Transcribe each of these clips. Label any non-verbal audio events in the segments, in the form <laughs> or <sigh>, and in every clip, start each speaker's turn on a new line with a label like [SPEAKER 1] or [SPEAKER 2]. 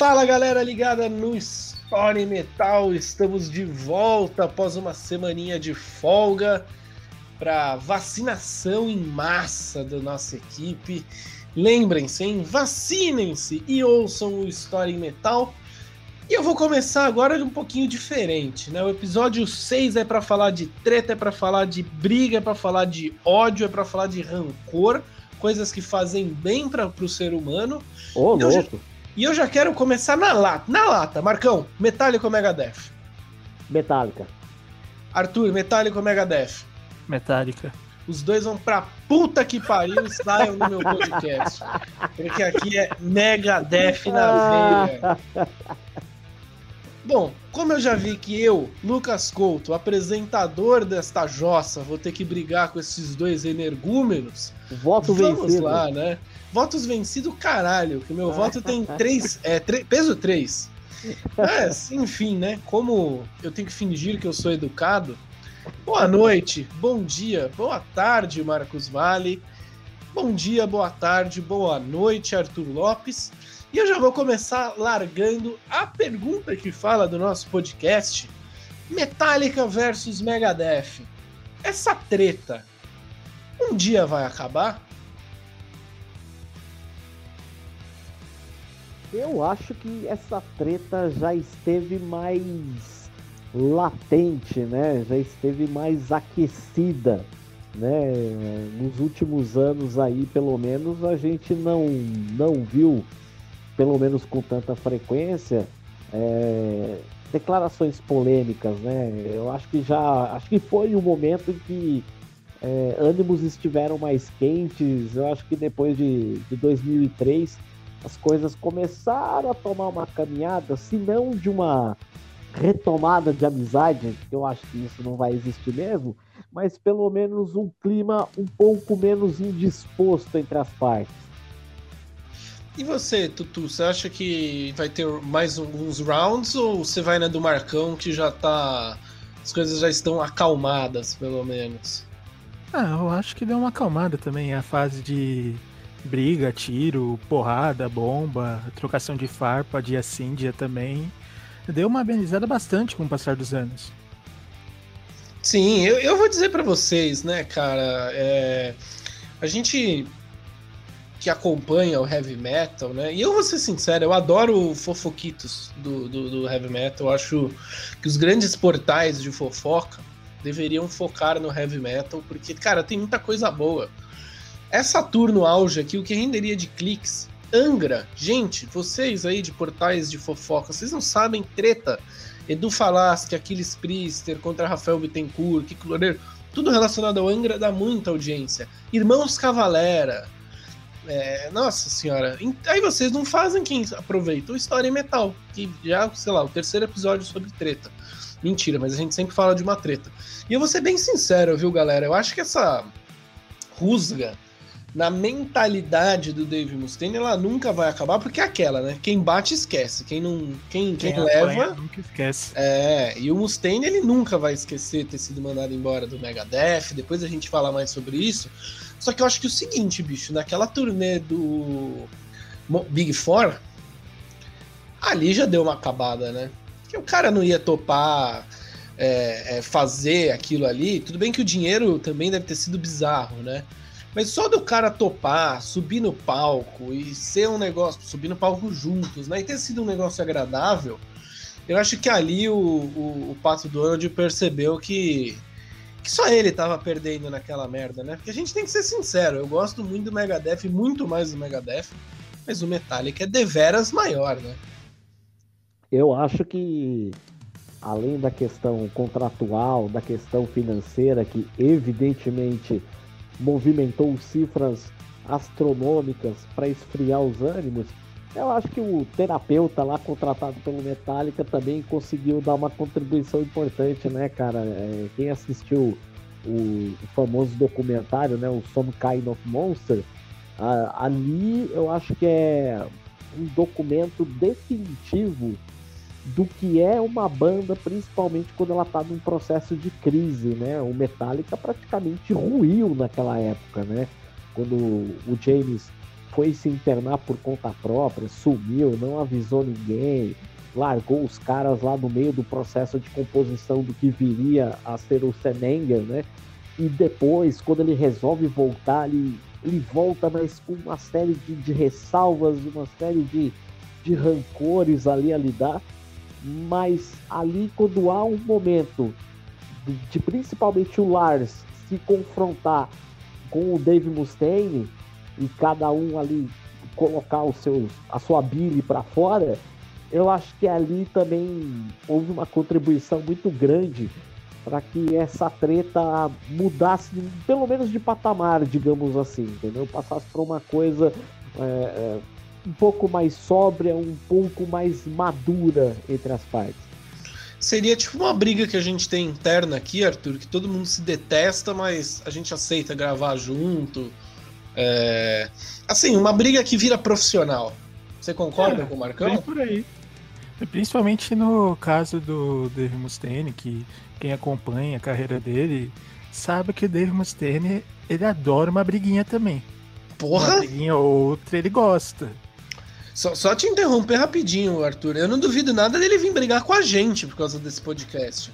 [SPEAKER 1] Fala galera ligada no Story Metal, estamos de volta após uma semaninha de folga para vacinação em massa da nossa equipe. Lembrem-se, hein? Vacinem-se e ouçam o Story Metal. E eu vou começar agora um pouquinho diferente, né? O episódio 6 é para falar de treta, é para falar de briga, é para falar de ódio, é para falar de rancor, coisas que fazem bem para o ser humano.
[SPEAKER 2] Ô, oh, louco!
[SPEAKER 1] E eu já quero começar na lata. Na lata, Marcão, Metallica ou Megadeth?
[SPEAKER 2] Metallica.
[SPEAKER 1] Arthur, Metallica ou Megadeth?
[SPEAKER 3] Metallica.
[SPEAKER 1] Os dois vão pra puta que pariu e saiam do meu podcast. Porque aqui é Megadeth na veia. Bom, como eu já vi que eu, Lucas Couto, apresentador desta jossa, vou ter que brigar com esses dois energúmenos.
[SPEAKER 2] Voto vamos vencido.
[SPEAKER 1] lá, né? Votos vencido, caralho, que meu voto tem três. É, peso 3. Mas, enfim, né? Como eu tenho que fingir que eu sou educado. Boa noite, bom dia, boa tarde, Marcos Vale. Bom dia, boa tarde, boa noite, Arthur Lopes. E eu já vou começar largando a pergunta que fala do nosso podcast: Metallica versus Megadeth. Essa treta um dia vai acabar?
[SPEAKER 2] Eu acho que essa treta já esteve mais latente, né? Já esteve mais aquecida, né? Nos últimos anos aí, pelo menos, a gente não não viu pelo menos com tanta frequência, é, declarações polêmicas, né? Eu acho que já, acho que foi o momento em que é, ânimos estiveram mais quentes. Eu acho que depois de, de 2003 as coisas começaram a tomar uma caminhada, se não de uma retomada de amizade, que eu acho que isso não vai existir mesmo, mas pelo menos um clima um pouco menos indisposto entre as partes.
[SPEAKER 1] E você, Tutu, você acha que vai ter mais alguns rounds ou você vai na do Marcão que já tá. As coisas já estão acalmadas, pelo menos?
[SPEAKER 3] Ah, eu acho que deu uma acalmada também. A fase de briga, tiro, porrada, bomba, trocação de farpa, dia sim, dia também. Deu uma amenizada bastante com o passar dos anos.
[SPEAKER 1] Sim, eu, eu vou dizer para vocês, né, cara. É, a gente que acompanha o heavy metal, né? E eu vou ser sincero, eu adoro fofoquitos do, do, do, heavy metal. Eu acho que os grandes portais de fofoca deveriam focar no heavy metal, porque, cara, tem muita coisa boa. Essa tour no auge aqui, o que renderia de cliques, Angra, gente, vocês aí de portais de fofoca, vocês não sabem treta. Edu Falaschi, Aquiles Priester contra Rafael Bittencourt, Kiko Loureiro, tudo relacionado ao Angra dá muita audiência. Irmãos Cavalera, é, nossa senhora. Aí vocês não fazem quem aproveita o História Metal, que já, sei lá, o terceiro episódio sobre treta. Mentira, mas a gente sempre fala de uma treta. E eu vou ser bem sincero, viu, galera? Eu acho que essa rusga na mentalidade do Dave Mustaine, ela nunca vai acabar, porque é aquela, né? Quem bate esquece, quem não, quem, quem, quem leva
[SPEAKER 3] nunca esquece.
[SPEAKER 1] É, e o Mustaine ele nunca vai esquecer ter sido mandado embora do Megadeth. Depois a gente fala mais sobre isso. Só que eu acho que o seguinte, bicho, naquela turnê do Big Four, ali já deu uma acabada, né? Que o cara não ia topar é, é, fazer aquilo ali. Tudo bem que o dinheiro também deve ter sido bizarro, né? Mas só do cara topar, subir no palco e ser um negócio, subir no palco juntos, né? E ter sido um negócio agradável, eu acho que ali o, o, o Pato Donald percebeu que que só ele tava perdendo naquela merda, né? Porque a gente tem que ser sincero, eu gosto muito do Megadeth, muito mais do Megadeth, mas o Metallica é deveras maior, né?
[SPEAKER 2] Eu acho que além da questão contratual, da questão financeira, que evidentemente movimentou cifras astronômicas para esfriar os ânimos, eu acho que o terapeuta lá contratado pelo Metallica também conseguiu dar uma contribuição importante, né, cara? É, quem assistiu o, famoso documentário, né, o Some Kind of Monster, ali eu acho que é um documento definitivo do que é uma banda, principalmente quando ela está num processo de crise, né? O Metallica praticamente ruiu naquela época, né? Quando o James foi se internar por conta própria, sumiu, não avisou ninguém, largou os caras lá no meio do processo de composição do que viria a ser o Senenger, né? E depois, quando ele resolve voltar, ele, ele volta, mas com uma série de, de ressalvas, uma série de, de rancores ali a lidar. Mas ali, quando há um momento de, de principalmente o Lars se confrontar com o Dave Mustaine e cada um ali colocar os seus, a sua bile para fora, eu acho que ali também houve uma contribuição muito grande para que essa treta mudasse, pelo menos de patamar, digamos assim, entendeu? Passasse para uma coisa é, é, um pouco mais sóbria, um pouco mais madura entre as partes.
[SPEAKER 1] Seria tipo uma briga que a gente tem interna aqui, Arthur, que todo mundo se detesta, mas a gente aceita gravar junto. É... Assim, uma briga que vira profissional. Você concorda é, com o Marcão?
[SPEAKER 3] Bem por aí. Principalmente no caso do Dave Mustaine, que quem acompanha a carreira dele sabe que o Dave Mustaine ele adora uma briguinha também.
[SPEAKER 1] Porra!
[SPEAKER 3] Uma briguinha ou outra ele gosta.
[SPEAKER 1] Só, só te interromper rapidinho, Arthur. Eu não duvido nada dele vir brigar com a gente por causa desse podcast.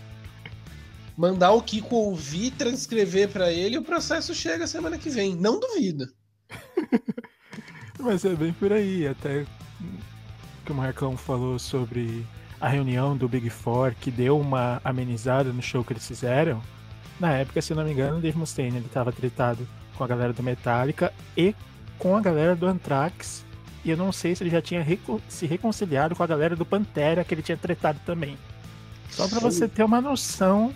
[SPEAKER 1] Mandar o Kiko ouvir, transcrever para ele o processo chega semana que vem. Não duvido. <laughs>
[SPEAKER 3] Mas é bem por aí. Até que o Marcão falou sobre a reunião do Big Four, que deu uma amenizada no show que eles fizeram. Na época, se não me engano, o Dave Mustaine ele estava tretado com a galera do Metallica e com a galera do Anthrax. E eu não sei se ele já tinha reco se reconciliado com a galera do Pantera, que ele tinha tretado também. Só para você ter uma noção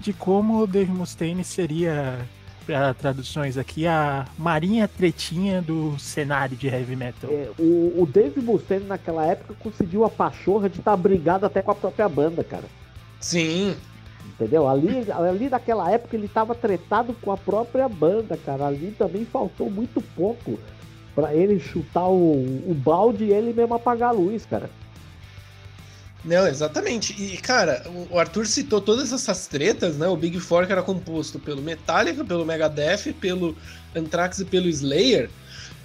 [SPEAKER 3] de como o Dave Mustaine seria para traduções aqui, a marinha tretinha do cenário de heavy metal.
[SPEAKER 2] É, o, o Dave Mustaine naquela época conseguiu a pachorra de estar tá brigado até com a própria banda, cara.
[SPEAKER 1] Sim.
[SPEAKER 2] Entendeu? Ali, ali naquela época ele estava tretado com a própria banda, cara. Ali também faltou muito pouco para ele chutar o, o balde e ele mesmo apagar a luz, cara.
[SPEAKER 1] Não, exatamente. E, cara, o Arthur citou todas essas tretas, né? O Big Four que era composto pelo Metallica, pelo Megadeth, pelo Anthrax e pelo Slayer.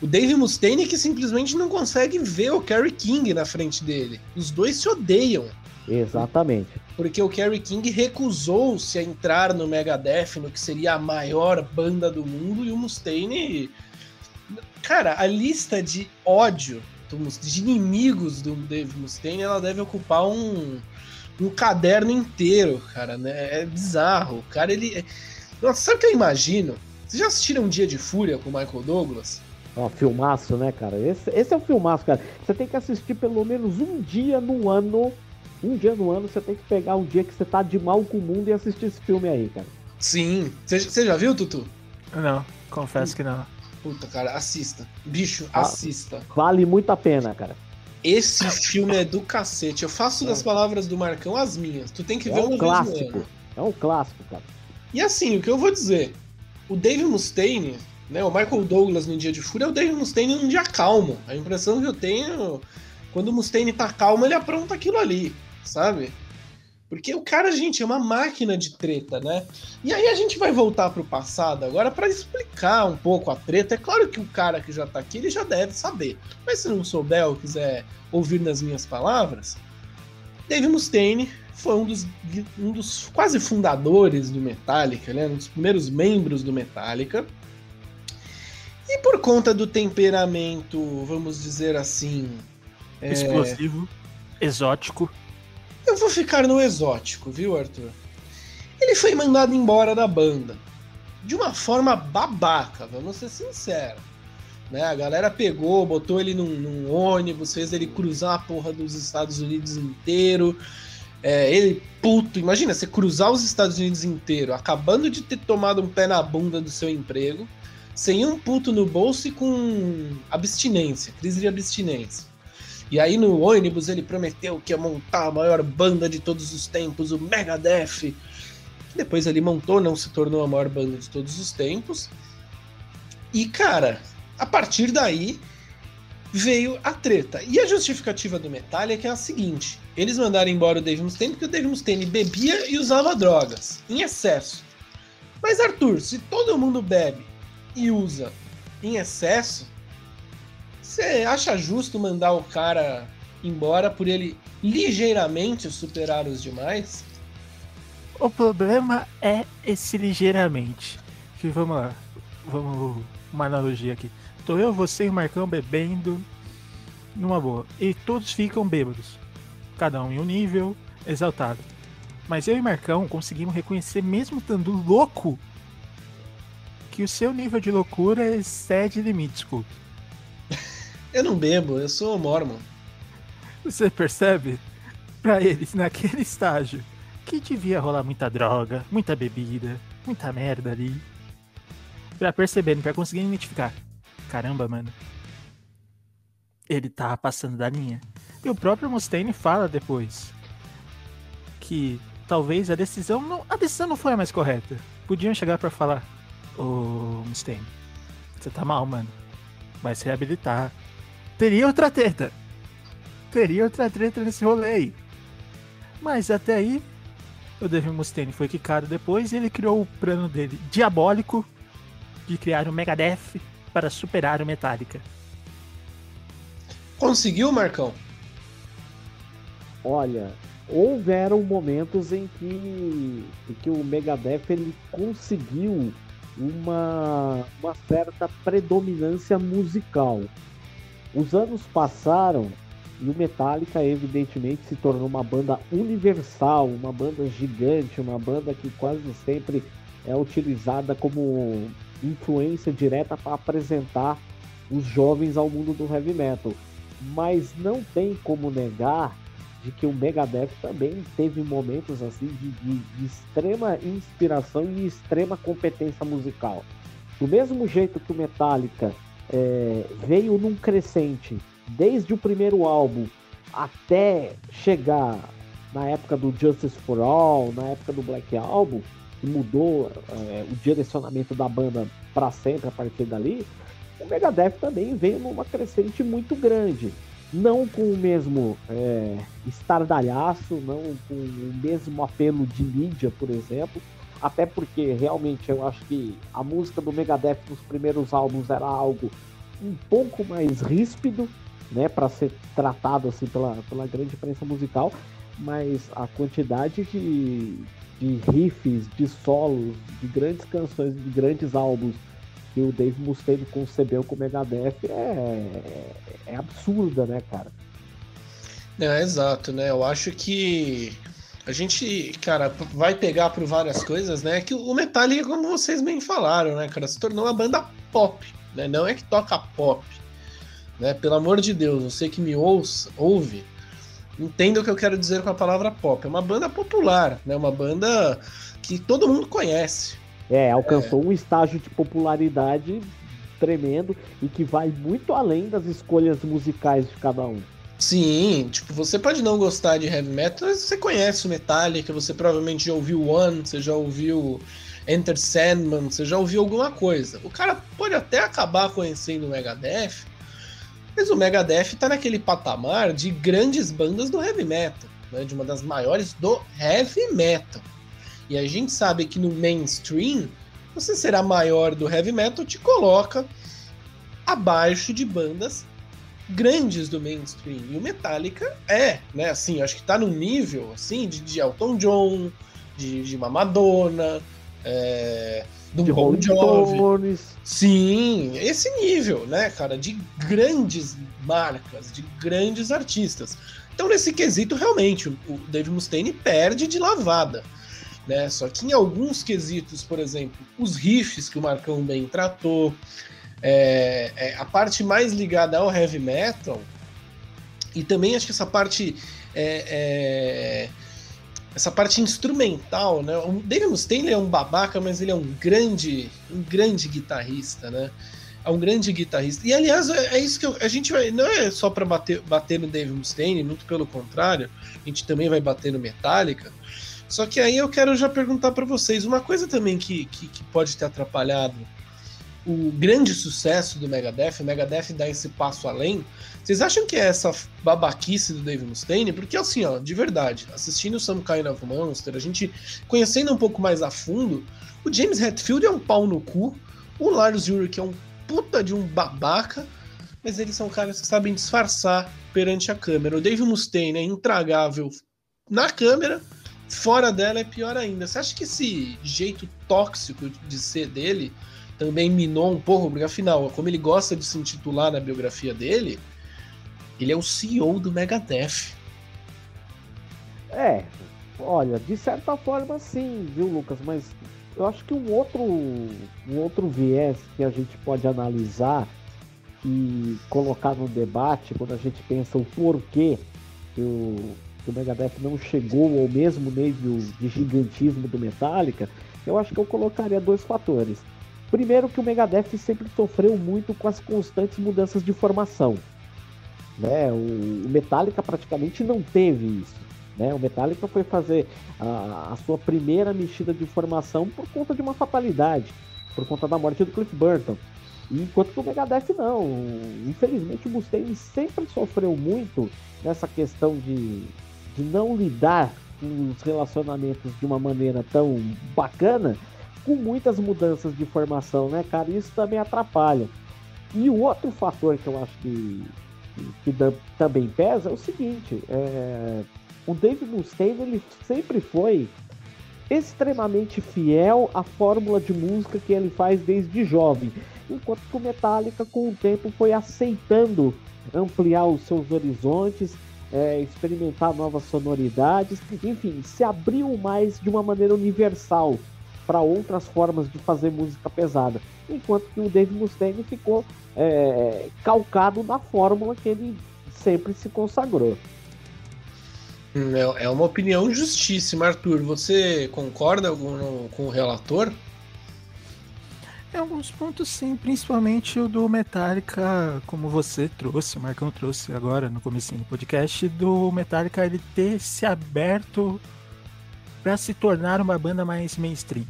[SPEAKER 1] O Dave Mustaine que simplesmente não consegue ver o Kerry King na frente dele. Os dois se odeiam.
[SPEAKER 2] Exatamente.
[SPEAKER 1] Porque o Kerry King recusou-se a entrar no Megadeth, no que seria a maior banda do mundo, e o Mustaine. Cara, a lista de ódio de inimigos do Dave Mustaine, ela deve ocupar um, um caderno inteiro, cara, né? É bizarro. O cara, ele. Nossa, sabe o que eu imagino? Vocês já assistiram Um Dia de Fúria com o Michael Douglas?
[SPEAKER 2] Ó, filmaço, né, cara? Esse, esse é o filmaço, cara. Você tem que assistir pelo menos um dia no ano. Um dia no ano você tem que pegar um dia que você tá de mal com o mundo e assistir esse filme aí, cara.
[SPEAKER 1] Sim. Você já viu, Tutu?
[SPEAKER 3] Não, confesso que não.
[SPEAKER 1] Puta, cara, assista. Bicho, ah, assista.
[SPEAKER 2] Vale muito a pena, cara.
[SPEAKER 1] Esse filme é do cacete. Eu faço das é. palavras do Marcão as minhas. Tu tem que é ver
[SPEAKER 2] um clássico. É um clássico, cara.
[SPEAKER 1] E assim, o que eu vou dizer? O Dave Mustaine, né? O Michael Douglas no Dia de Fúria é o Dave Mustaine num dia calmo. A impressão que eu tenho, quando o Mustaine tá calmo, ele apronta aquilo ali, sabe? Porque o cara, gente, é uma máquina de treta, né? E aí a gente vai voltar pro passado agora para explicar um pouco a treta. É claro que o cara que já tá aqui, ele já deve saber. Mas se não souber ou quiser ouvir nas minhas palavras, Dave Mustaine foi um dos, um dos quase fundadores do Metallica, né? Um dos primeiros membros do Metallica. E por conta do temperamento, vamos dizer assim...
[SPEAKER 3] É, Explosivo, é... exótico
[SPEAKER 1] eu vou ficar no exótico, viu, Arthur? Ele foi mandado embora da banda. De uma forma babaca, vamos ser sinceros. Né? A galera pegou, botou ele num, num, ônibus, fez ele cruzar a porra dos Estados Unidos inteiro. É, ele, puto, imagina você cruzar os Estados Unidos inteiro, acabando de ter tomado um pé na bunda do seu emprego, sem um puto no bolso e com abstinência, crise de abstinência. E aí no ônibus ele prometeu que ia montar a maior banda de todos os tempos, o Megadeth. Depois ele montou, não se tornou a maior banda de todos os tempos. E cara, a partir daí veio a treta. E a justificativa do Metallica é a seguinte: eles mandaram embora o Dave Mustaine porque o Dave Mustaine bebia e usava drogas em excesso. Mas Arthur, se todo mundo bebe e usa em excesso, Você acha justo mandar o cara embora por ele ligeiramente superar os demais?
[SPEAKER 3] O problema é esse ligeiramente. Que vamos lá. Vamos. Uma analogia aqui. Tô eu, você e o Marcão bebendo numa boa. E todos ficam bêbados. Cada um em um nível, exaltado. Mas eu e Marcão conseguimos reconhecer, mesmo estando louco, que o seu nível de loucura excede limites, Couto.
[SPEAKER 1] Eu não bebo, eu sou mormon.
[SPEAKER 3] Você percebe? Pra eles, naquele estágio, que devia rolar muita droga, muita bebida, muita merda ali. Pra perceberem, pra conseguirem identificar. Caramba, mano. Ele tá passando da linha. E o próprio Mustaine fala depois que talvez a decisão não, a decisão não foi a mais correta. Podiam chegar para falar: Ô Mustaine, você tá mal, mano. Vai se reabilitar. Teria outra treta. Teria outra treta nesse rolê aí. Mas até aí, o Dave Mustaine foi quicado depois e ele criou o plano dele diabólico de criar o Megadeth para superar o Metallica.
[SPEAKER 1] Conseguiu, Marcão?
[SPEAKER 2] Olha, houveram momentos em que, em que o Megadeth ele conseguiu uma, uma certa predominância musical. Os anos passaram e o Metallica evidentemente se tornou uma banda universal, uma banda gigante, uma banda que quase sempre é utilizada como influência direta para apresentar os jovens ao mundo do heavy metal. Mas não tem como negar de que o Megadeth também teve momentos assim de, de, de extrema inspiração e extrema competência musical. Do mesmo jeito que o Metallica é, veio num crescente desde o primeiro álbum até chegar na época do Justice for All, na época do Black Album, que mudou é, o direcionamento da banda para sempre a partir dali, o Megadeth também veio numa crescente muito grande. Não com o mesmo é, estardalhaço, não com o mesmo apelo de mídia, por exemplo, até porque realmente eu acho que a música do Megadeth nos primeiros álbuns era algo um pouco mais ríspido, né, para ser tratado assim pela, pela grande imprensa musical, mas a quantidade de, de riffs, de solos, de grandes canções, de grandes álbuns que o Dave Mustaine concebeu com o Megadeth é, é absurda, né, cara?
[SPEAKER 1] É, exato, né? Eu acho que a gente, cara, vai pegar por várias coisas, né? Que o Metallica, como vocês bem falaram, né, cara, se tornou uma banda pop, né? Não é que toca pop, né? Pelo amor de Deus, você que me ouça, ouve, entenda o que eu quero dizer com a palavra pop. É uma banda popular, né? Uma banda que todo mundo conhece.
[SPEAKER 2] É, alcançou é. um estágio de popularidade tremendo e que vai muito além das escolhas musicais de cada um.
[SPEAKER 1] Sim, tipo, você pode não gostar de heavy metal, mas você conhece o Metallica, você provavelmente já ouviu One, você já ouviu Enter Sandman, você já ouviu alguma coisa. O cara pode até acabar conhecendo o Megadeth, mas o Megadeth tá naquele patamar de grandes bandas do heavy metal, né? de uma das maiores do heavy metal. E a gente sabe que no mainstream, você será maior do heavy metal te coloca abaixo de bandas grandes do mainstream. E o Metallica é, né? Assim, acho que tá no nível assim de, de Elton John, de, de uma Madonna, é, do de Bon Jovi. Sim, esse nível, né, cara, de grandes marcas, de grandes artistas. Então, nesse quesito, realmente, o Dave Mustaine perde de lavada. Né? Só que em alguns quesitos, por exemplo, os riffs que o Marcão bem tratou, é, é, a parte mais ligada ao heavy metal, e também acho que essa parte é, é essa parte instrumental, né? O Dave Mustaine é um babaca, mas ele é um grande, um grande guitarrista, né? É um grande guitarrista. E aliás, é, é isso que eu, a gente vai. Não é só para bater, bater no Dave Mustaine, muito pelo contrário, a gente também vai bater no Metallica. Só que aí eu quero já perguntar para vocês uma coisa também que, que, que pode ter atrapalhado o grande sucesso do Megadeth, o Megadeth dá esse passo além. Vocês acham que é essa babaquice do Dave Mustaine? Porque assim, ó, de verdade, assistindo Some Kind of Monster, a gente conhecendo um pouco mais a fundo, o James Hetfield é um pau no cu, o Lars Ulrich é um puta de um babaca, mas eles são caras que sabem disfarçar perante a câmera. O Dave Mustaine é intragável na câmera, fora dela é pior ainda. Você acha que esse jeito tóxico de ser dele também minou um pouco? Porque afinal, como ele gosta de se intitular na biografia dele, ele é o CEO do Megadeth.
[SPEAKER 2] É, olha, de certa forma sim, viu, Lucas? Mas eu acho que um outro, um outro viés que a gente pode analisar e colocar no debate quando a gente pensa o porquê que o, que o Megadeth não chegou ao mesmo nível de gigantismo do Metallica, eu acho que eu colocaria dois fatores. Primeiro que o Megadeth sempre sofreu muito com as constantes mudanças de formação. Né? O Metallica praticamente não teve isso. Né? O Metallica foi fazer a, a sua primeira mexida de formação por conta de uma fatalidade, por conta da morte do Cliff Burton. Enquanto que o Megadeth não. Infelizmente o Mustaine sempre sofreu muito nessa questão de, de não lidar com os relacionamentos de uma maneira tão bacana, com muitas mudanças de formação, né, cara? Isso também atrapalha. E o outro fator que eu acho que, que, também pesa é o seguinte: é, o Dave Mustaine ele sempre foi extremamente fiel à fórmula de música que ele faz desde jovem enquanto que o Metallica, com o tempo, foi aceitando ampliar os seus horizontes, é, experimentar novas sonoridades, enfim, se abriu mais de uma maneira universal para outras formas de fazer música pesada, enquanto que o Dave Mustaine ficou é, calcado na fórmula que ele sempre se consagrou.
[SPEAKER 1] Hum, é, é uma opinião justíssima, Arthur. Você concorda com, com o relator?
[SPEAKER 3] Em alguns pontos sim, principalmente o do Metallica, como você trouxe, o Marcão trouxe agora no começo do podcast, do Metallica ele ter se aberto para se tornar uma banda mais mainstream.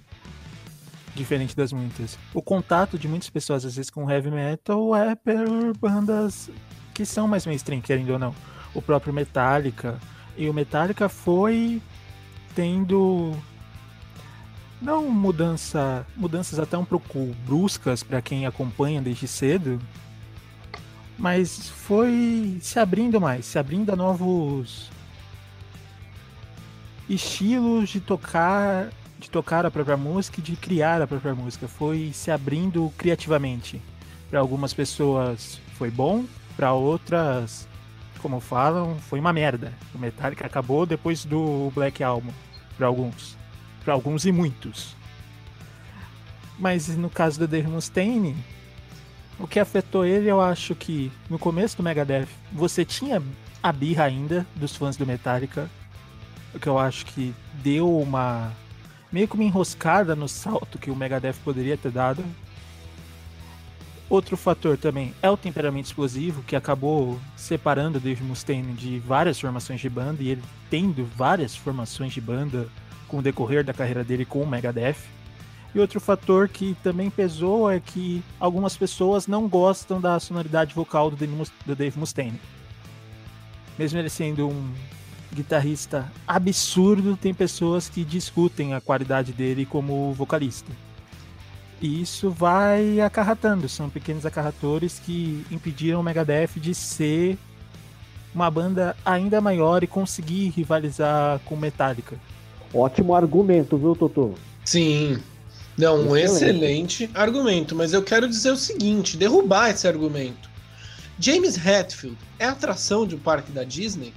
[SPEAKER 3] Diferente das muitas. O contato de muitas pessoas, às vezes, com heavy metal é por bandas que são mais mainstream, querendo ou não. O próprio Metallica. E o Metallica foi tendo não mudança, mudanças até um pouco bruscas para quem acompanha desde cedo, mas foi se abrindo mais, se abrindo a novos estilos de tocar, de tocar a própria música e de criar a própria música. Foi se abrindo criativamente. Para algumas pessoas foi bom, para outras, como falam, foi uma merda. O Metallica acabou depois do Black Album, para alguns para alguns e muitos. Mas no caso do Dave Mustaine, o que afetou ele, eu acho que no começo do Megadeth você tinha a birra ainda dos fãs do Metallica, o que eu acho que deu uma meio que uma enroscada no salto que o Megadeth poderia ter dado. Outro fator também é o temperamento explosivo, que acabou separando o Dave Mustaine de várias formações de banda, e ele tendo várias formações de banda com o decorrer da carreira dele com o Megadeth. E outro fator que também pesou é que algumas pessoas não gostam da sonoridade vocal do Dave Mustaine. Mesmo ele sendo um guitarrista absurdo, tem pessoas que discutem a qualidade dele como vocalista. E isso vai acarratando, são pequenos acarratores que impediram o Megadeth de ser uma banda ainda maior e conseguir rivalizar com Metallica.
[SPEAKER 2] Ótimo argumento, viu, Totô?
[SPEAKER 1] Sim. Não, um excelente. excelente argumento, mas eu quero dizer o seguinte: derrubar esse argumento. James Hetfield é atração de um parque da Disney?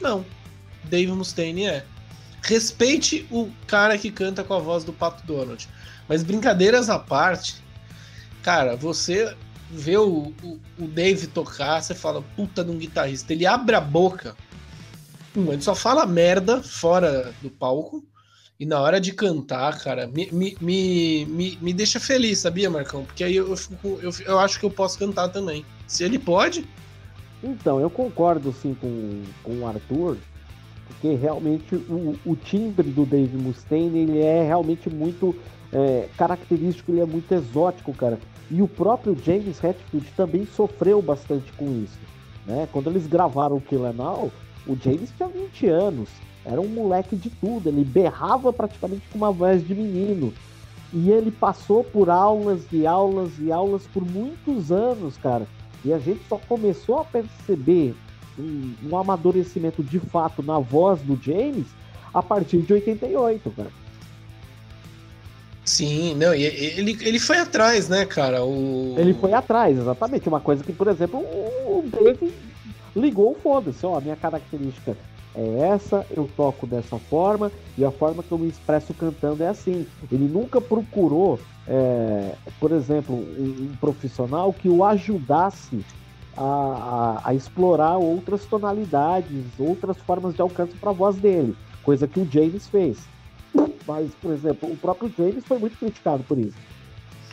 [SPEAKER 1] Não. Dave Mustaine é. Respeite o cara que canta com a voz do Pato Donald. Mas brincadeiras à parte, cara, você vê o, o, o Dave tocar, você fala, puta de um guitarrista. Ele abre a boca um, ele só fala merda fora do palco. E na hora de cantar, cara, me, me, me, me, deixa feliz, sabia, Marcão? Porque aí eu, eu, eu, eu acho que eu posso cantar também. Se ele pode.
[SPEAKER 2] Então, eu concordo sim com, com o Arthur, porque realmente o, o timbre do Dave Mustaine ele é realmente muito é, característico, ele é muito exótico, cara. E o próprio James Hetfield também sofreu bastante com isso. Né? Quando eles gravaram o Kill Now, o James tinha 20 anos, era um moleque de tudo, ele berrava praticamente com uma voz de menino. E ele passou por aulas e aulas e aulas por muitos anos, cara, E a gente só começou a perceber um, um amadurecimento de fato na voz do James a partir de 88, cara.
[SPEAKER 1] Sim, não, ele, ele foi atrás, né, cara? O...
[SPEAKER 2] Ele foi atrás, exatamente. Uma coisa que, por exemplo, o Dave ligou o foda-se, ó, a minha característica é essa, eu toco dessa forma e a forma que eu me expresso cantando é assim. Ele nunca procurou, é, por exemplo, um, um, profissional que o ajudasse a, a, a, explorar outras tonalidades, outras formas de alcance para a voz dele, coisa que o James fez. Mas, por exemplo, o próprio James foi muito criticado por isso.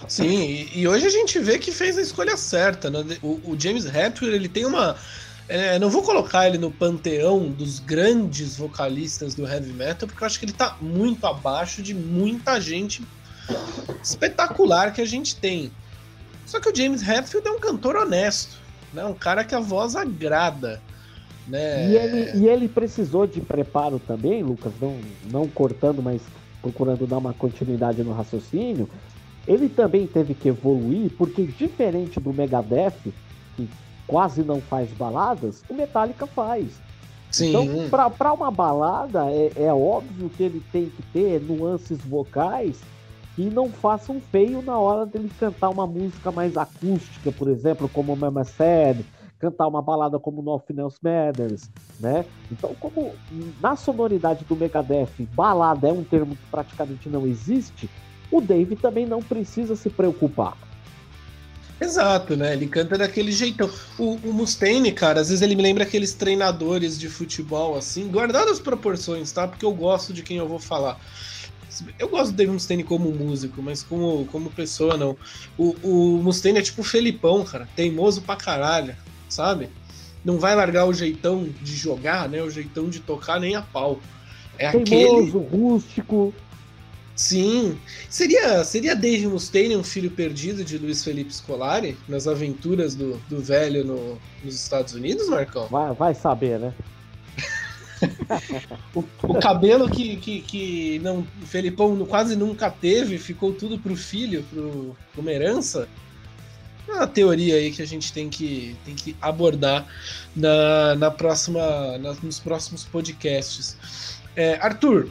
[SPEAKER 1] Sim, e, hoje a gente vê que fez a escolha certa. Né? O, o James Hetfield ele tem uma é, não vou colocar ele no panteão dos grandes vocalistas do heavy metal, porque eu acho que ele tá muito abaixo de muita gente espetacular que a gente tem. Só que o James Hetfield é um cantor honesto, né? Um cara que a voz agrada. Né?
[SPEAKER 2] E, ele, e ele precisou de preparo também, Lucas, não, não cortando, mas procurando dar uma continuidade no raciocínio. Ele também teve que evoluir, porque diferente do Megadeth, que quase não faz baladas, o Metallica faz. Sim. Então, para uma balada, é, é, óbvio que ele tem que ter nuances vocais e não faça um feio na hora dele cantar uma música mais acústica, por exemplo, como Mama Said, cantar uma balada como Nothing Else Matters, né? Então, como na sonoridade do Megadeth, balada é um termo que praticamente não existe, o Dave também não precisa se preocupar.
[SPEAKER 1] Exato, né? Ele canta daquele jeitão. O, o, Mustaine, cara, às vezes ele me lembra aqueles treinadores de futebol, assim, guardado as proporções, tá? Porque eu gosto de quem eu vou falar. Eu gosto do Dave Mustaine como músico, mas como, como pessoa, não. O, o Mustaine é tipo o Felipão, cara. Teimoso pra caralho, sabe? Não vai largar o jeitão de jogar, né? O jeitão de tocar nem a pau.
[SPEAKER 2] É Teimoso, aquele... rústico.
[SPEAKER 1] Sim. Seria, seria Dave Mustaine um filho perdido de Luiz Felipe Scolari nas aventuras do, do velho no, nos Estados Unidos, Marcão?
[SPEAKER 2] Vai, vai saber, né?
[SPEAKER 1] O, o, cabelo que, que, que não, o Felipão quase nunca teve, ficou tudo pro filho, pro, uma herança. É uma teoria aí que a gente tem que, tem que abordar na, na próxima, na, nos próximos podcasts. É, Arthur,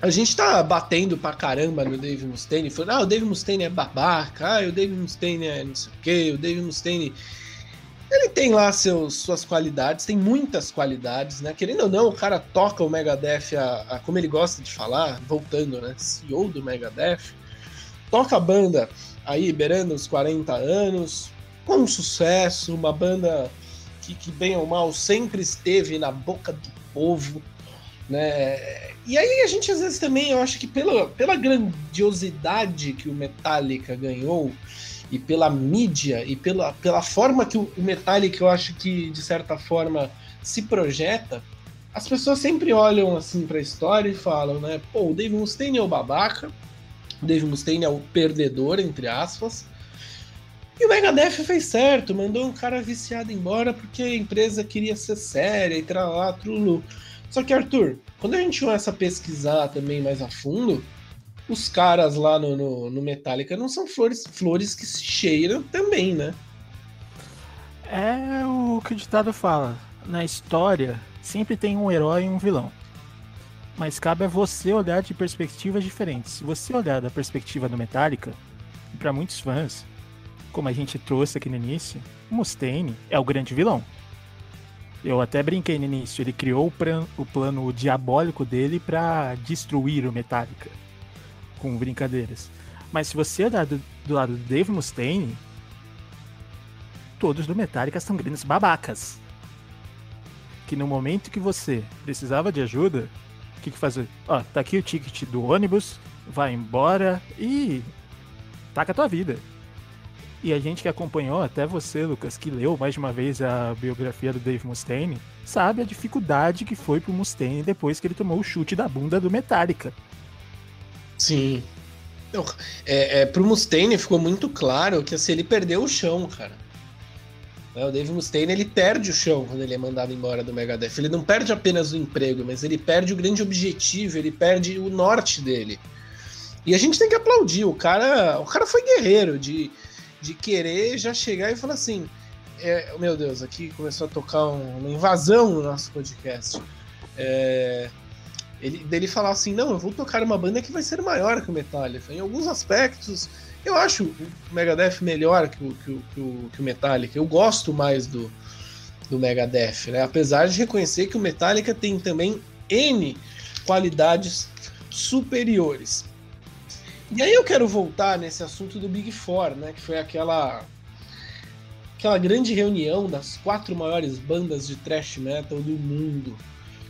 [SPEAKER 1] a gente tá batendo pra caramba no Dave Mustaine, falando, ah, o Dave Mustaine é babaca, ah, o Dave Mustaine é não sei o quê, o Dave Mustaine. Ele tem lá seus, suas qualidades, tem muitas qualidades, né? Querendo ou não, o cara toca o Megadeth, a, a, como ele gosta de falar, voltando, né? CEO do Megadeth, toca a banda aí, beirando os 40 anos, com sucesso, uma banda que, que bem ou mal sempre esteve na boca do povo, né? E aí a gente às vezes também, eu acho que pela, pela grandiosidade que o Metallica ganhou e pela mídia e pela, pela forma que o Metallica, eu acho que de certa forma se projeta, as pessoas sempre olham assim para a história e falam, né? Pô, o Dave Mustaine é o babaca, o Dave Mustaine é o perdedor entre aspas. E o Megadeth fez certo, mandou um cara viciado embora porque a empresa queria ser séria e tralá, trulu. Só que, Arthur, quando a gente começa a pesquisar também mais a fundo, os caras lá no, no, no Metallica não são flores, flores que se cheiram também, né?
[SPEAKER 3] É o que o ditado fala. Na história, sempre tem um herói e um vilão. Mas cabe a você olhar de perspectivas diferentes. Se você olhar da perspectiva do Metallica, para muitos fãs, como a gente trouxe aqui no início, Mustaine é o grande vilão. Eu até brinquei no início, ele criou o, o plano diabólico dele para destruir o Metallica. Com brincadeiras. Mas se você olhar do, do lado do Dave Mustaine, todos do Metallica são grandes babacas. Que no momento que você precisava de ajuda, o que, que fazer? Ó, tá aqui o ticket do ônibus, vai embora e taca a tua vida. E a gente que acompanhou, até você, Lucas, que leu mais de uma vez a biografia do Dave Mustaine, sabe a dificuldade que foi pro Mustaine depois que ele tomou o chute da bunda do Metallica.
[SPEAKER 1] Sim. É, é, pro Mustaine ficou muito claro que assim, ele perdeu o chão, cara. É, o Dave Mustaine ele perde o chão quando ele é mandado embora do Megadeth. Ele não perde apenas o emprego, mas ele perde o grande objetivo, ele perde o norte dele. E a gente tem que aplaudir. O cara, o cara foi guerreiro de de querer já chegar e falar assim: é, meu Deus, aqui começou a tocar um, uma invasão no nosso podcast. É, ele, dele falar assim: não, eu vou tocar uma banda que vai ser maior que o Metallica. Em alguns aspectos, eu acho o Megadeth melhor que o, que o, que o, que o Metallica. Eu gosto mais do, do Megadeth, né? Apesar de reconhecer que o Metallica tem também N qualidades superiores. E aí eu quero voltar nesse assunto do Big Four, né? Que foi aquela aquela grande reunião das quatro maiores bandas de thrash metal do mundo,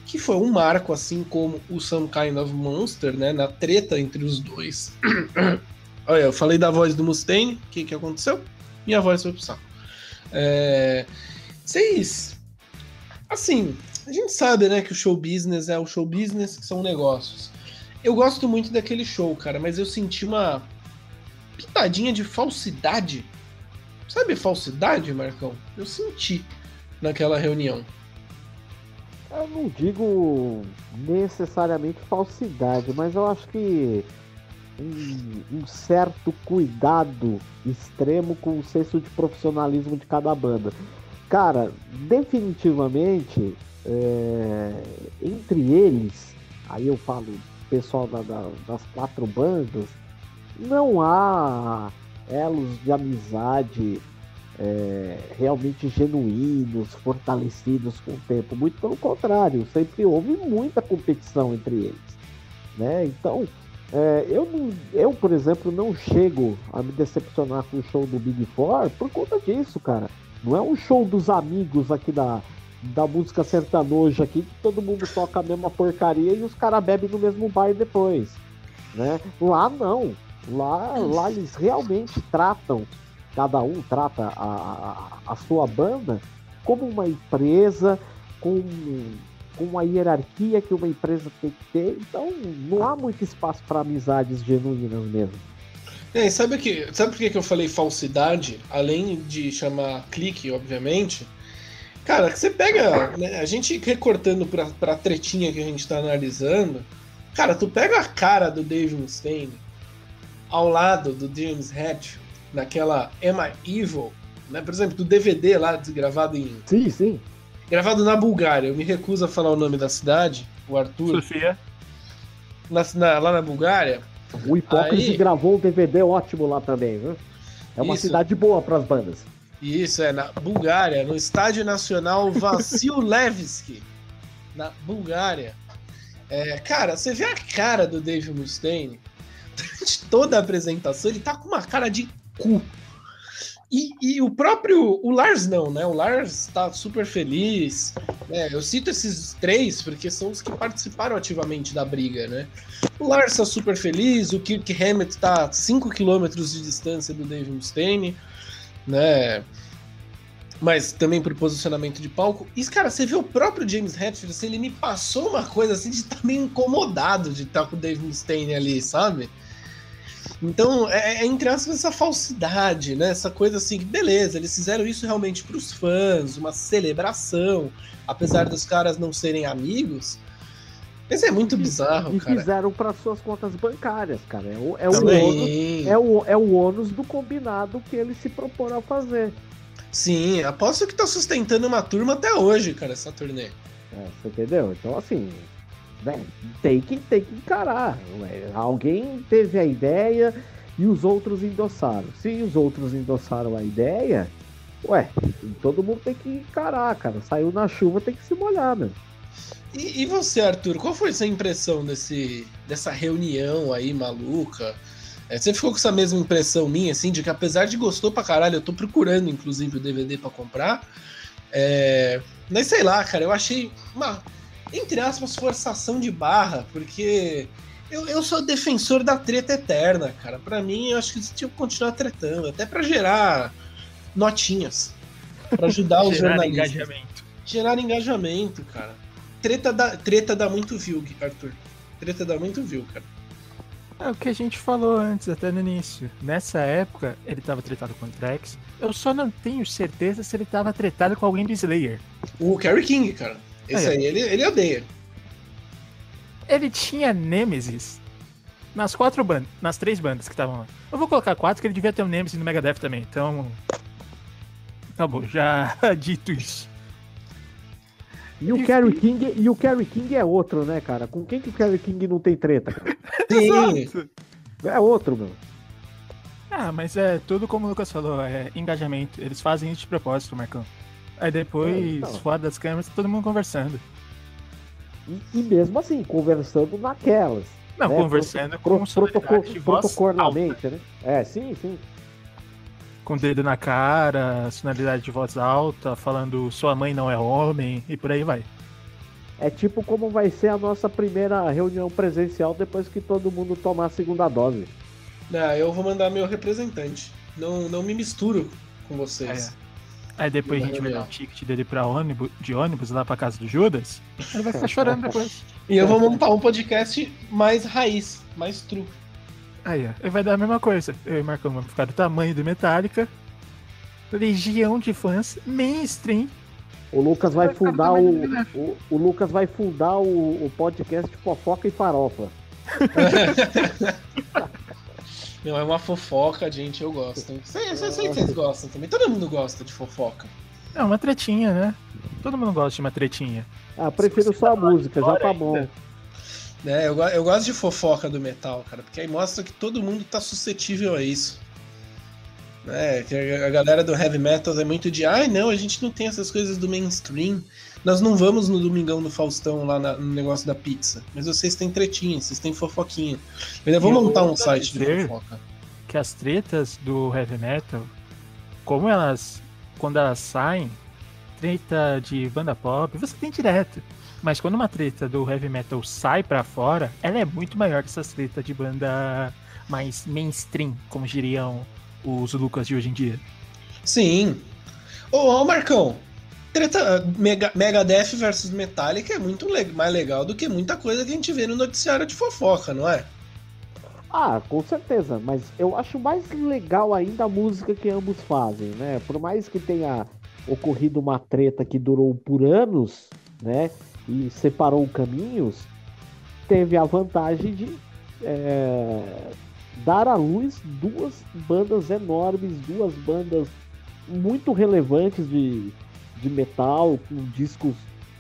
[SPEAKER 1] que foi um marco, assim como o Some Kind of Monster, né? Na treta entre os dois. <clears throat> Olha, eu falei da voz do Mustaine, o que, que aconteceu? Minha voz foi pro saco. É... Vocês. Assim, a gente sabe, né, que o show business é o show business, que são negócios. Eu gosto muito daquele show, cara, mas eu senti uma pitadinha de falsidade. Sabe falsidade, Marcão? Eu senti naquela reunião.
[SPEAKER 2] Eu não digo necessariamente falsidade, mas eu acho que um, um, certo cuidado extremo com o senso de profissionalismo de cada banda. Cara, definitivamente, é, entre eles, aí eu falo pessoal da, da, das quatro bandas, não há elos de amizade é, realmente genuínos, fortalecidos com o tempo. Muito pelo contrário, sempre houve muita competição entre eles. Né? Então, é, eu, eu, por exemplo, não chego a me decepcionar com o show do Big Four por conta disso, cara. Não é um show dos amigos aqui da, da música sertanoja aqui que todo mundo toca a mesma porcaria e os caras bebem no mesmo bar depois. Né? Lá não. Lá, lá eles realmente tratam, cada um trata a, a, sua banda como uma empresa, com, com uma hierarquia que uma empresa tem que ter. Então não há muito espaço para amizades genuínas mesmo.
[SPEAKER 1] É, sabe, que, sabe por que eu falei falsidade? Além de chamar clique, obviamente. Cara, você pega. Né, a gente recortando pra, pra tretinha que a gente tá analisando. Cara, tu pega a cara do Dave Mustaine ao lado do James Hetfield naquela Am I Evil, né? Por exemplo, do DVD lá gravado em.
[SPEAKER 2] Sim, sim.
[SPEAKER 1] Gravado na Bulgária. Eu me recuso a falar o nome da cidade, o Arthur.
[SPEAKER 3] Sofia.
[SPEAKER 1] Na, na, lá na Bulgária.
[SPEAKER 2] O Hipócrise Aí... gravou um DVD ótimo lá também, viu? É uma Isso. cidade boa para as bandas.
[SPEAKER 1] Isso, é na Bulgária, no Estádio Nacional Vassilevski, <laughs> na Bulgária. É, cara, você vê a cara do Dave Mustaine <laughs> durante toda a apresentação, ele tá com uma cara de cu. E, e, o próprio. O Lars não, né? O Lars tá super feliz. Né? Eu cito esses três porque são os que participaram ativamente da briga, né? O Lars tá super feliz, o Kirk Hammett tá a 5 km de distância do Dave Mustaine, né? Mas também por posicionamento de palco. E, cara, você vê o próprio James Hetfield, assim, ele me passou uma coisa assim de estar tá meio incomodado de estar tá com o Dave Mustaine ali, sabe? Então, é, é, entre aspas essa falsidade, né? Essa coisa assim, que beleza, eles fizeram isso realmente para os fãs, uma celebração, apesar dos caras não serem amigos. Mas é muito bizarro,
[SPEAKER 2] e,
[SPEAKER 1] cara.
[SPEAKER 2] E fizeram para suas contas bancárias, cara. É o, é, o ônus, é, o, é o ônus do combinado que eles se proporam a fazer.
[SPEAKER 1] Sim, aposto que tá sustentando uma turma até hoje, cara, essa turnê.
[SPEAKER 2] É, você entendeu? Então, assim, né? Tem que, tem que encarar. Né? Alguém teve a ideia e os outros endossaram. Se os outros endossaram a ideia, ué, todo mundo tem que encarar, cara. Saiu na chuva, tem que se molhar, meu.
[SPEAKER 1] E, e você, Arthur, qual foi sua impressão desse, dessa reunião aí maluca? É, você ficou com essa mesma impressão minha, assim, de que apesar de gostou pra caralho, eu tô procurando, inclusive, o DVD para comprar. É... Mas sei lá, cara, eu achei uma entre aspas, forçação de barra, porque eu, eu sou defensor da treta eterna, cara. Para mim, eu acho que eles tinham que continuar tretando, até para gerar notinhas, para ajudar os <laughs> gerar jornalistas. Engajamento. Gerar engajamento, cara. Treta dá, treta dá muito view, Arthur. Treta dá muito view, cara.
[SPEAKER 3] É o que a gente falou antes, até no início. Nessa época, ele tava tretado com o Trex. Eu só não tenho certeza se ele tava tretado com alguém do Slayer.
[SPEAKER 1] O Kerry King, cara. Esse aí, aí ele, ele odeia.
[SPEAKER 3] Ele tinha Nemesis nas quatro bandas, nas três bandas que estavam lá. Eu vou colocar quatro, que ele devia ter um Nemesis no Megadeth também, então. Bom, já <laughs> dito isso.
[SPEAKER 2] E o Kerry King, e o Kerry King é outro, né, cara? Com quem que o Kerry King não tem treta? Cara? <laughs>
[SPEAKER 1] Sim.
[SPEAKER 2] É outro, meu.
[SPEAKER 3] Ah, mas é tudo como o Lucas falou, é engajamento. Eles fazem isso de propósito, Marcão. Aí depois,
[SPEAKER 2] É, então.
[SPEAKER 3] fora das câmeras, todo mundo conversando.
[SPEAKER 2] E, e mesmo assim, conversando naquelas.
[SPEAKER 3] Não,
[SPEAKER 2] né?
[SPEAKER 3] conversando
[SPEAKER 2] Pro-
[SPEAKER 3] com
[SPEAKER 2] protoco-
[SPEAKER 3] sonoridade de voz alta,
[SPEAKER 2] protocolamente, né? É, sim, sim.
[SPEAKER 3] com o dedo na cara, sonoridade de voz alta, falando sua mãe não é homem e por aí vai.
[SPEAKER 2] É tipo como vai ser a nossa primeira reunião presencial depois que todo mundo tomar a segunda dose.
[SPEAKER 1] Não, eu vou mandar meu representante. Não, não me misturo com vocês.
[SPEAKER 3] Aí depois a gente vai dar um ticket dele pra ônibus, de ônibus lá pra casa do Judas. Ele vai ficar chorando depois.
[SPEAKER 1] E eu vou montar um podcast mais raiz, mais true.
[SPEAKER 3] Aí, ó. Ele vai dar a mesma coisa. Eu e o Marcão vamos ficar do tamanho do Metallica. Legião de fãs, mainstream.
[SPEAKER 2] O Lucas vai
[SPEAKER 3] Vai
[SPEAKER 2] fundar o, o, o Lucas vai fundar o, o podcast Fofoca e Farofa. <laughs>
[SPEAKER 1] Não, é uma fofoca, gente, eu gosto. Sei, sei, sei que vocês gostam também. Todo mundo gosta de fofoca.
[SPEAKER 3] É uma tretinha, né? Todo mundo gosta de uma tretinha.
[SPEAKER 2] Ah, prefiro só a música, já tá bom.
[SPEAKER 1] É, eu, eu gosto de fofoca do metal, cara, porque aí mostra que todo mundo tá suscetível a isso. É, que a a galera do heavy metal é muito de, ai não, a gente não tem essas coisas do mainstream. Nós não vamos no Domingão do Faustão lá na- no negócio da pizza. Mas vocês têm tretinha, vocês têm fofoquinha. Eu ainda vou
[SPEAKER 3] eu
[SPEAKER 1] montar um site de fofoca.
[SPEAKER 3] Que as tretas do heavy metal, como elas, quando elas saem, treta de banda pop, você tem direto. Mas quando uma treta do heavy metal sai pra fora, ela é muito maior que essas tretas de banda mais mainstream, como diriam os Lucas de hoje em dia.
[SPEAKER 1] Sim. Ô, ô Marcão, treta Mega, Megadeth versus Metallica é muito le- mais legal do que muita coisa que a gente vê no noticiário de fofoca, não é?
[SPEAKER 2] Ah, com certeza, mas eu acho mais legal ainda a música que ambos fazem, né? Por mais que tenha ocorrido uma treta que durou por anos, né? E separou caminhos, teve a vantagem de é, dar à luz duas bandas enormes, duas bandas muito relevantes de, de metal, com discos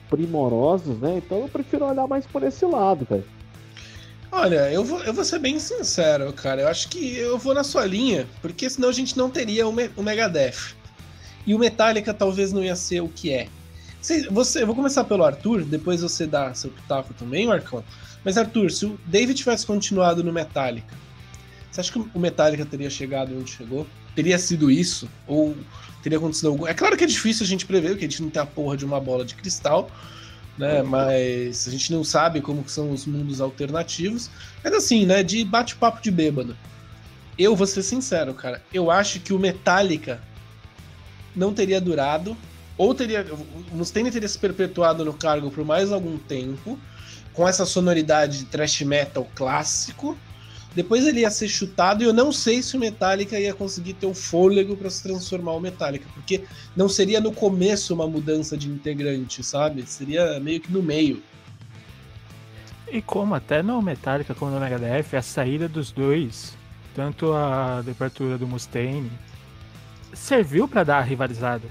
[SPEAKER 2] primorosos, né? Então eu prefiro olhar mais por esse lado, cara.
[SPEAKER 1] Olha, eu vou, eu vou ser bem sincero, cara. Eu acho que eu vou na sua linha, porque senão a gente não teria o, Me- o Megadeth. E o Metallica talvez não ia ser o que é. Você, você- eu vou começar pelo Arthur, depois você dá seu pitaco também, Marcão. Mas, Arthur, se o David tivesse continuado no Metallica, você acha que o Metallica teria chegado onde chegou? Teria sido isso? Ou teria acontecido algum. É claro que é difícil a gente prever, porque a gente não tem a porra de uma bola de cristal, né? Mas a gente não sabe como são os mundos alternativos. Mas assim, né? De bate-papo de bêbado. Eu vou ser sincero, cara. Eu acho que o Metallica não teria durado. Ou teria. O Mustaine teria se perpetuado no cargo por mais algum tempo. Com essa sonoridade de thrash metal clássico. Depois ele ia ser chutado e eu não sei se o Metallica ia conseguir ter o fôlego para se transformar o Metallica, porque não seria no começo uma mudança de integrante, sabe? Seria meio que no meio.
[SPEAKER 3] E como até no Metallica como no Megadeth, a saída dos dois, tanto a departura do Mustaine, serviu pra dar a rivalizada,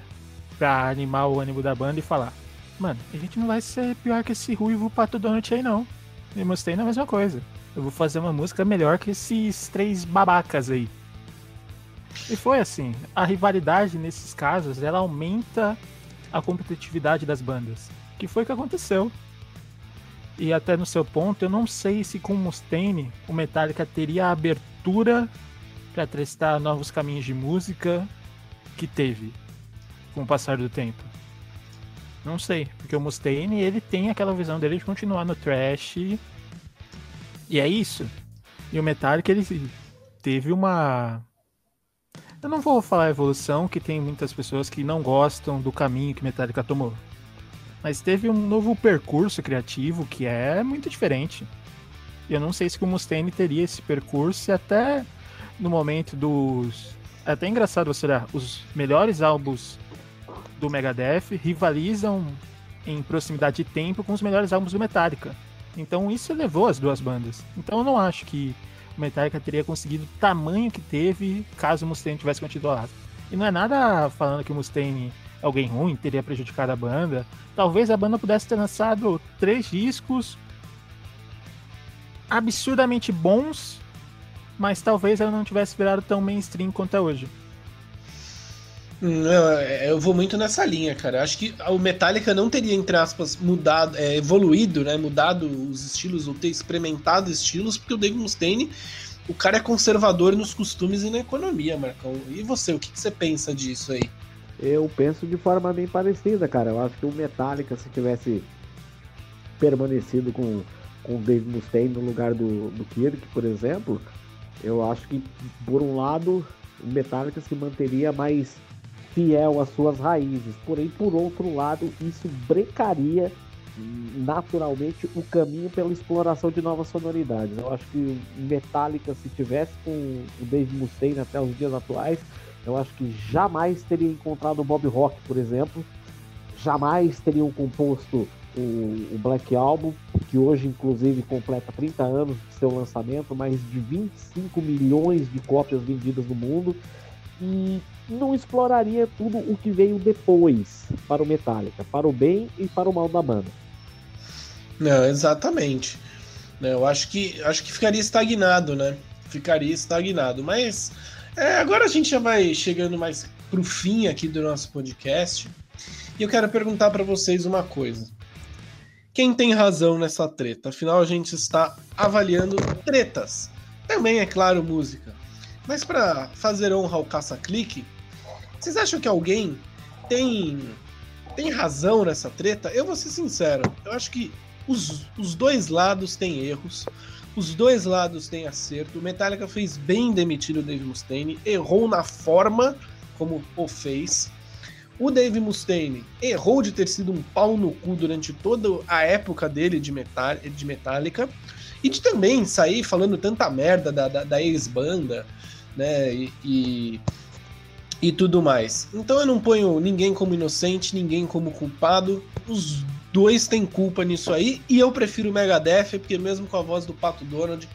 [SPEAKER 3] pra animar o ânimo da banda e falar: Mano, a gente não vai ser pior que esse ruivo pato donut aí não. E Mustaine é a mesma coisa. Eu vou fazer uma música melhor que esses três babacas aí. E foi assim. A rivalidade nesses casos, ela aumenta a competitividade das bandas. Que foi o que aconteceu. E até no seu ponto, eu não sei se com Mustaine o Metallica teria a abertura para testar novos caminhos de música que teve com o passar do tempo. Não sei, porque o Mustaine ele tem aquela visão dele de continuar no trash e é isso. E o Metallica ele teve uma eu não vou falar evolução, que tem muitas pessoas que não gostam do caminho que Metallica tomou. Mas teve um novo percurso criativo que é muito diferente. E eu não sei se o Mustaine teria esse percurso e até no momento dos. É até engraçado você olhar, os melhores álbuns do Megadeth rivalizam em proximidade de tempo com os melhores álbuns do Metallica. Então isso elevou as duas bandas. Então eu não acho que o Metallica teria conseguido o tamanho que teve caso o Mustaine tivesse continuado. E não é nada falando que o Mustaine é alguém ruim, teria prejudicado a banda. Talvez a banda pudesse ter lançado três discos absurdamente bons, mas talvez ela não tivesse virado tão mainstream quanto é hoje.
[SPEAKER 1] Não, é, eu vou muito nessa linha, cara. Acho que o Metallica não teria, entre aspas, mudado, é, evoluído, né? Mudado os estilos, ou ter experimentado estilos, porque o Dave Mustaine, o cara é conservador nos costumes e na economia, Marcão. E você, o que, que você pensa disso aí?
[SPEAKER 2] Eu penso de forma bem parecida, cara. Eu acho que o Metallica, se tivesse permanecido com, com o Dave Mustaine no lugar do, do Kirk, por exemplo, eu acho que, por um lado, o Metallica se manteria mais fiel às suas raízes. Porém, por outro lado, isso brecaria naturalmente o caminho pela exploração de novas sonoridades. Eu acho que Metallica, se tivesse com o Dave Mustaine até os dias atuais, eu acho que jamais teria encontrado o Bob Rock, por exemplo, jamais teriam composto o, o, Black Album, que hoje inclusive completa 30 anos de seu lançamento, mais de 25 milhões de cópias vendidas no mundo, e não exploraria tudo o que veio depois para o Metallica, para o bem e para o mal da banda.
[SPEAKER 1] Não, exatamente. Né, eu acho que acho que ficaria estagnado, né? Ficaria estagnado. Mas é, agora a gente já vai chegando mais pro fim aqui do nosso podcast. E eu quero perguntar para vocês uma coisa. Quem tem razão nessa treta? Afinal, a gente está avaliando tretas. Também, é claro, música. Mas para fazer honra ao caça-clique, vocês acham que alguém tem tem razão nessa treta? Eu vou ser sincero, eu acho que os, os dois lados têm erros, os dois lados têm acerto. O Metallica fez bem demitir o Dave Mustaine, errou na forma como o fez. O Dave Mustaine errou de ter sido um pau no cu durante toda a época dele de, metal, de Metallica e de também sair falando tanta merda da, da, da ex-banda, né? E, e e tudo mais. Então eu não ponho ninguém como inocente, ninguém como culpado. Os dois têm culpa nisso aí. E eu prefiro o Megadeth, porque mesmo com a voz do Pato Donald,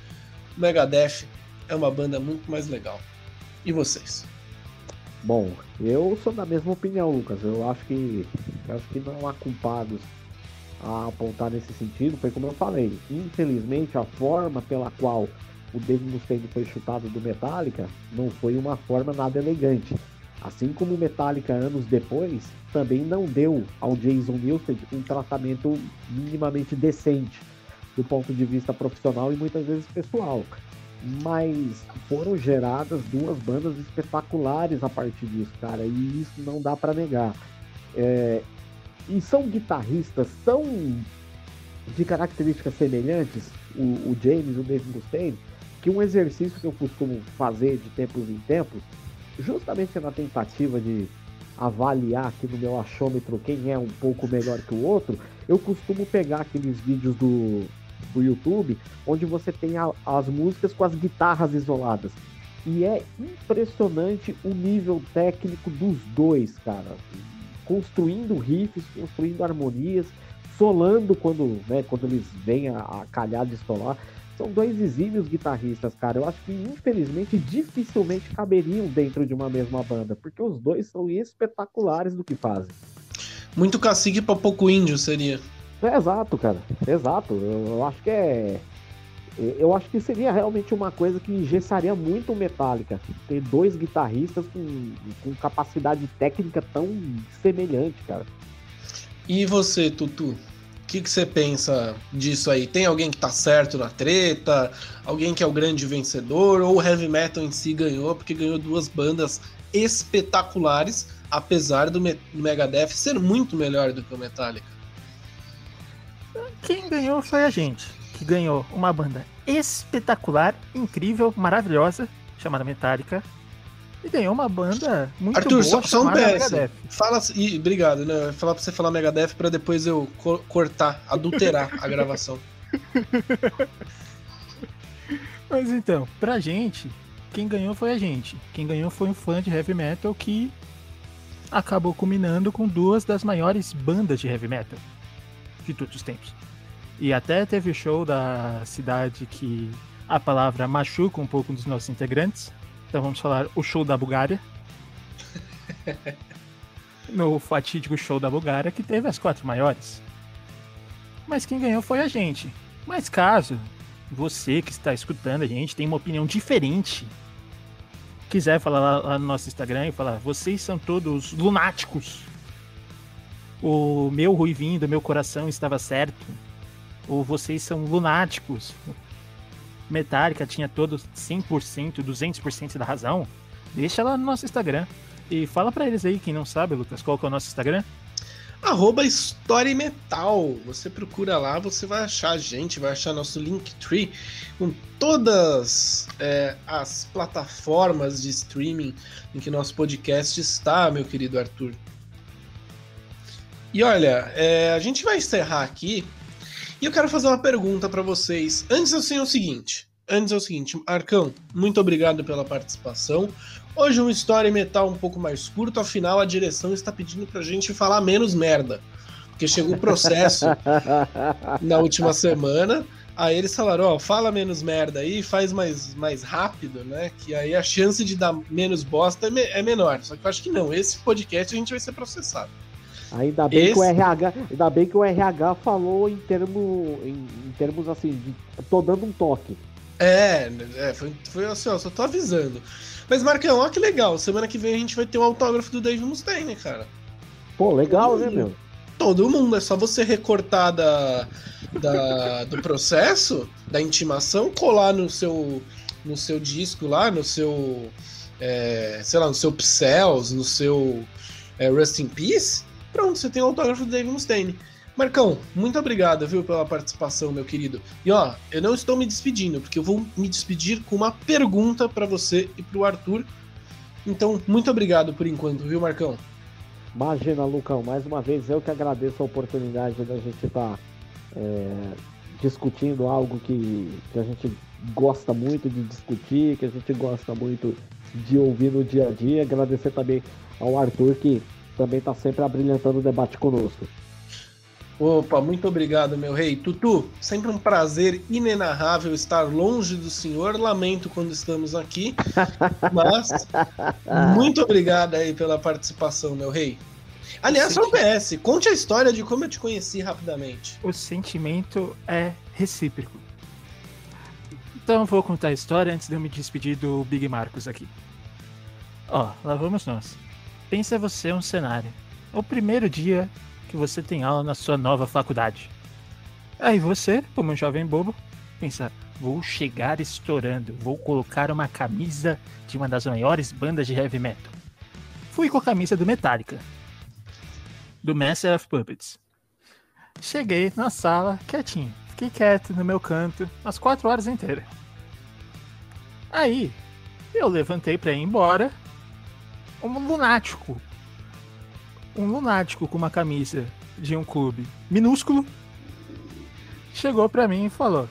[SPEAKER 1] o Megadeth é uma banda muito mais legal. E vocês?
[SPEAKER 2] Bom, eu sou da mesma opinião, Lucas. Eu acho que eu acho que não há culpados a apontar nesse sentido. Foi como eu falei. Infelizmente, a forma pela qual o Dave Mustaine foi chutado do Metallica não foi uma forma nada elegante. Assim como o Metallica anos depois também não deu ao Jason Newsted um tratamento minimamente decente do ponto de vista profissional e muitas vezes pessoal. Mas foram geradas duas bandas espetaculares a partir disso, cara, e isso não dá para negar. É... E são guitarristas tão de características semelhantes, o, o James e o Dave Mustaine, que um exercício que eu costumo fazer de tempos em tempos, justamente na tentativa de avaliar aqui no meu achômetro quem é um pouco melhor que o outro, eu costumo pegar aqueles vídeos do, do YouTube onde você tem a, as músicas com as guitarras isoladas. E é impressionante o nível técnico dos dois, cara. Construindo riffs, construindo harmonias, solando quando, né, quando eles vêm a, a calhar de solar são dois exímios guitarristas, cara. Eu acho que infelizmente dificilmente caberiam dentro de uma mesma banda, porque os dois são espetaculares do que fazem.
[SPEAKER 1] Muito cacique pra pouco índio seria.
[SPEAKER 2] É, exato, cara. Exato. Eu, eu, acho que é. Eu acho que seria realmente uma coisa que engessaria muito o Metallica. Ter dois guitarristas com, com capacidade técnica tão semelhante, cara.
[SPEAKER 1] E você, Tutu? Que, que você pensa disso aí? Tem alguém que tá certo na treta? Alguém que é o grande vencedor? Ou o heavy metal em si ganhou porque ganhou duas bandas espetaculares, apesar do, Me do Megadeth ser muito melhor do que o Metallica?
[SPEAKER 3] Quem ganhou foi a gente, que ganhou uma banda espetacular, incrível, maravilhosa, chamada Metallica, e ganhou uma banda muito Arthur, boa. Arthur, só, um PS.
[SPEAKER 1] Fala, e, obrigado, né? Falar pra você falar Megadeth pra depois eu co cortar, adulterar a gravação. <laughs>
[SPEAKER 3] Mas então, pra gente, quem ganhou foi a gente. Quem ganhou foi um fã de heavy metal que acabou culminando com duas das maiores bandas de heavy metal de todos os tempos. E até teve o show da cidade que a palavra machuca um pouco dos nossos integrantes, então vamos falar o show da Bulgária. <laughs> no fatídico show da Bulgária que teve as quatro maiores. Mas quem ganhou foi a gente. Mas caso você que está escutando a gente tem uma opinião diferente, quiser falar lá, lá no nosso Instagram e falar, vocês são todos lunáticos. O meu ruivinho do meu coração estava certo. Ou vocês são lunáticos. Metallica tinha todos 100%, 200% da razão. Deixa lá no nosso Instagram. E fala para eles aí, quem não sabe, Lucas, qual que é o nosso Instagram?
[SPEAKER 1] Arroba Story Metal. Você procura lá, você vai achar a gente, vai achar nosso Linktree com todas é, as plataformas de streaming em que nosso podcast está, meu querido Arthur. E olha, é, a gente vai encerrar aqui e eu quero fazer uma pergunta para vocês. Antes assim é o seguinte, antes é o seguinte, Arcão, muito obrigado pela participação. Hoje um story metal um pouco mais curto, afinal a direção está pedindo pra gente falar menos merda. Porque chegou o processo <laughs> na última semana. Aí eles falaram, ó, fala menos merda aí, faz mais, mais rápido, né? Que aí a chance de dar menos bosta é, me é menor. Só que eu acho que não, esse podcast a gente vai ser processado.
[SPEAKER 2] Ainda bem, Esse... que o RH, ainda bem que o RH falou em, termo, em, em termos assim, de, tô dando um toque.
[SPEAKER 1] É, é foi, foi assim, ó, só tô avisando. Mas, Marcão, ó que legal. Semana que vem a gente vai ter um autógrafo do Dave Mustaine, cara.
[SPEAKER 2] Pô, legal, né, meu?
[SPEAKER 1] Todo mundo, é só você recortar da, da, do processo, da intimação, colar no seu, no seu disco lá, no seu. É, sei lá, no seu Pixels, no seu é, Rust in Peace. Pronto, você tem o autógrafo do Dave Mustaine. Marcão, muito obrigado, viu, pela participação, meu querido. E ó, eu não estou me despedindo, porque eu vou me despedir com uma pergunta para você e para o Arthur. Então, muito obrigado por enquanto, viu, Marcão?
[SPEAKER 2] Imagina, Lucão, mais uma vez eu que agradeço a oportunidade da gente estar tá, é, discutindo algo que, que a gente gosta muito de discutir, que a gente gosta muito de ouvir no dia a dia. Agradecer também ao Arthur que também está sempre abrilhantando o debate conosco.
[SPEAKER 1] Opa, muito obrigado, meu rei. Tutu, sempre um prazer inenarrável estar longe do senhor. Lamento quando estamos aqui, <laughs> mas muito obrigado aí pela participação, meu rei. Aliás, um PS, conte a história de como eu te conheci rapidamente.
[SPEAKER 3] O sentimento é recíproco. Então vou contar a história antes de eu me despedir do Big Marcos aqui. Ó, lá vamos nós. Pensa você um cenário. O primeiro dia que você tem aula na sua nova faculdade. Aí você, como um jovem bobo, pensa: vou chegar estourando, vou colocar uma camisa de uma das maiores bandas de heavy metal. Fui com a camisa do Metallica, do Master of Puppets. Cheguei na sala, quietinho, fiquei quieto no meu canto, as quatro horas inteiras. Aí, eu levantei para ir embora. Um lunático um lunático com uma camisa de um clube minúsculo chegou para mim e falou: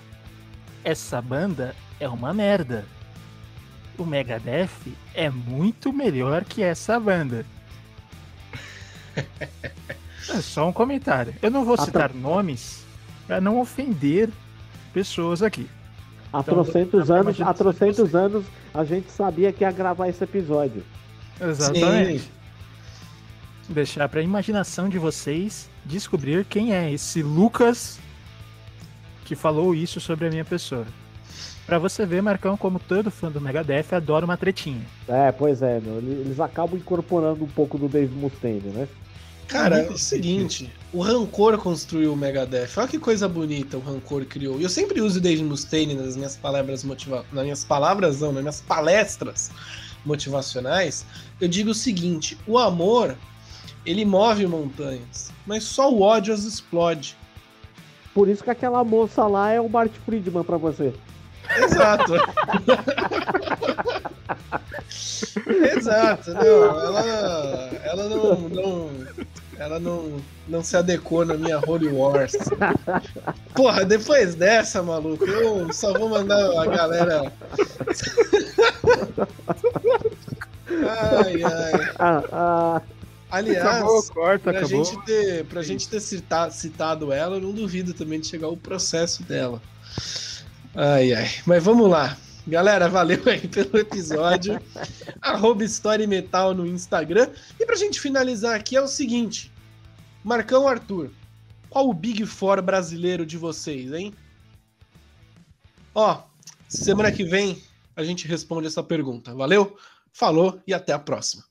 [SPEAKER 3] Essa banda é uma merda. O Megadeth é muito melhor que essa banda. <laughs> é só um comentário. Eu não vou ah, citar nomes para não ofender pessoas aqui.
[SPEAKER 2] Há então, trocentos anos, há trocentos anos a gente sabia que ia gravar esse episódio.
[SPEAKER 3] Exatamente. Sim deixar para a imaginação de vocês descobrir quem é esse Lucas que falou isso sobre a minha pessoa. Para você ver, Marcão, como todo fã do Megadeth adora uma tretinha.
[SPEAKER 2] É, pois é, meu, eles acabam incorporando um pouco do Dave Mustaine, né?
[SPEAKER 1] Cara, é o seguinte, o Rancor construiu o Megadeth. Olha que coisa bonita o Rancor criou. E eu sempre uso o Dave Mustaine nas minhas palavras motivacionais, nas minhas palavras não, nas minhas palestras motivacionais. Eu digo o seguinte, o amor ele move montanhas, mas só o ódio as explode.
[SPEAKER 2] Por isso que aquela moça lá é o Bart Friedman para você.
[SPEAKER 1] Exato. <laughs> Exato, não, ela, ela não, não, ela não, não se adequou na minha Holy Wars. Porra, depois dessa, maluco, eu só vou mandar a galera. ai, ai. Aliás, acabou, corta, pra, acabou. Gente ter, pra gente ter citado, citado ela, eu não duvido também de chegar o processo dela. Ai, ai. Mas vamos lá. Galera, valeu aí pelo episódio. <laughs> Arroba Story Metal no Instagram. E pra gente finalizar aqui é o seguinte. Marcão Arthur, qual o Big Four brasileiro de vocês, hein? Ó, semana que vem a gente responde essa pergunta. Valeu? Falou e até a próxima.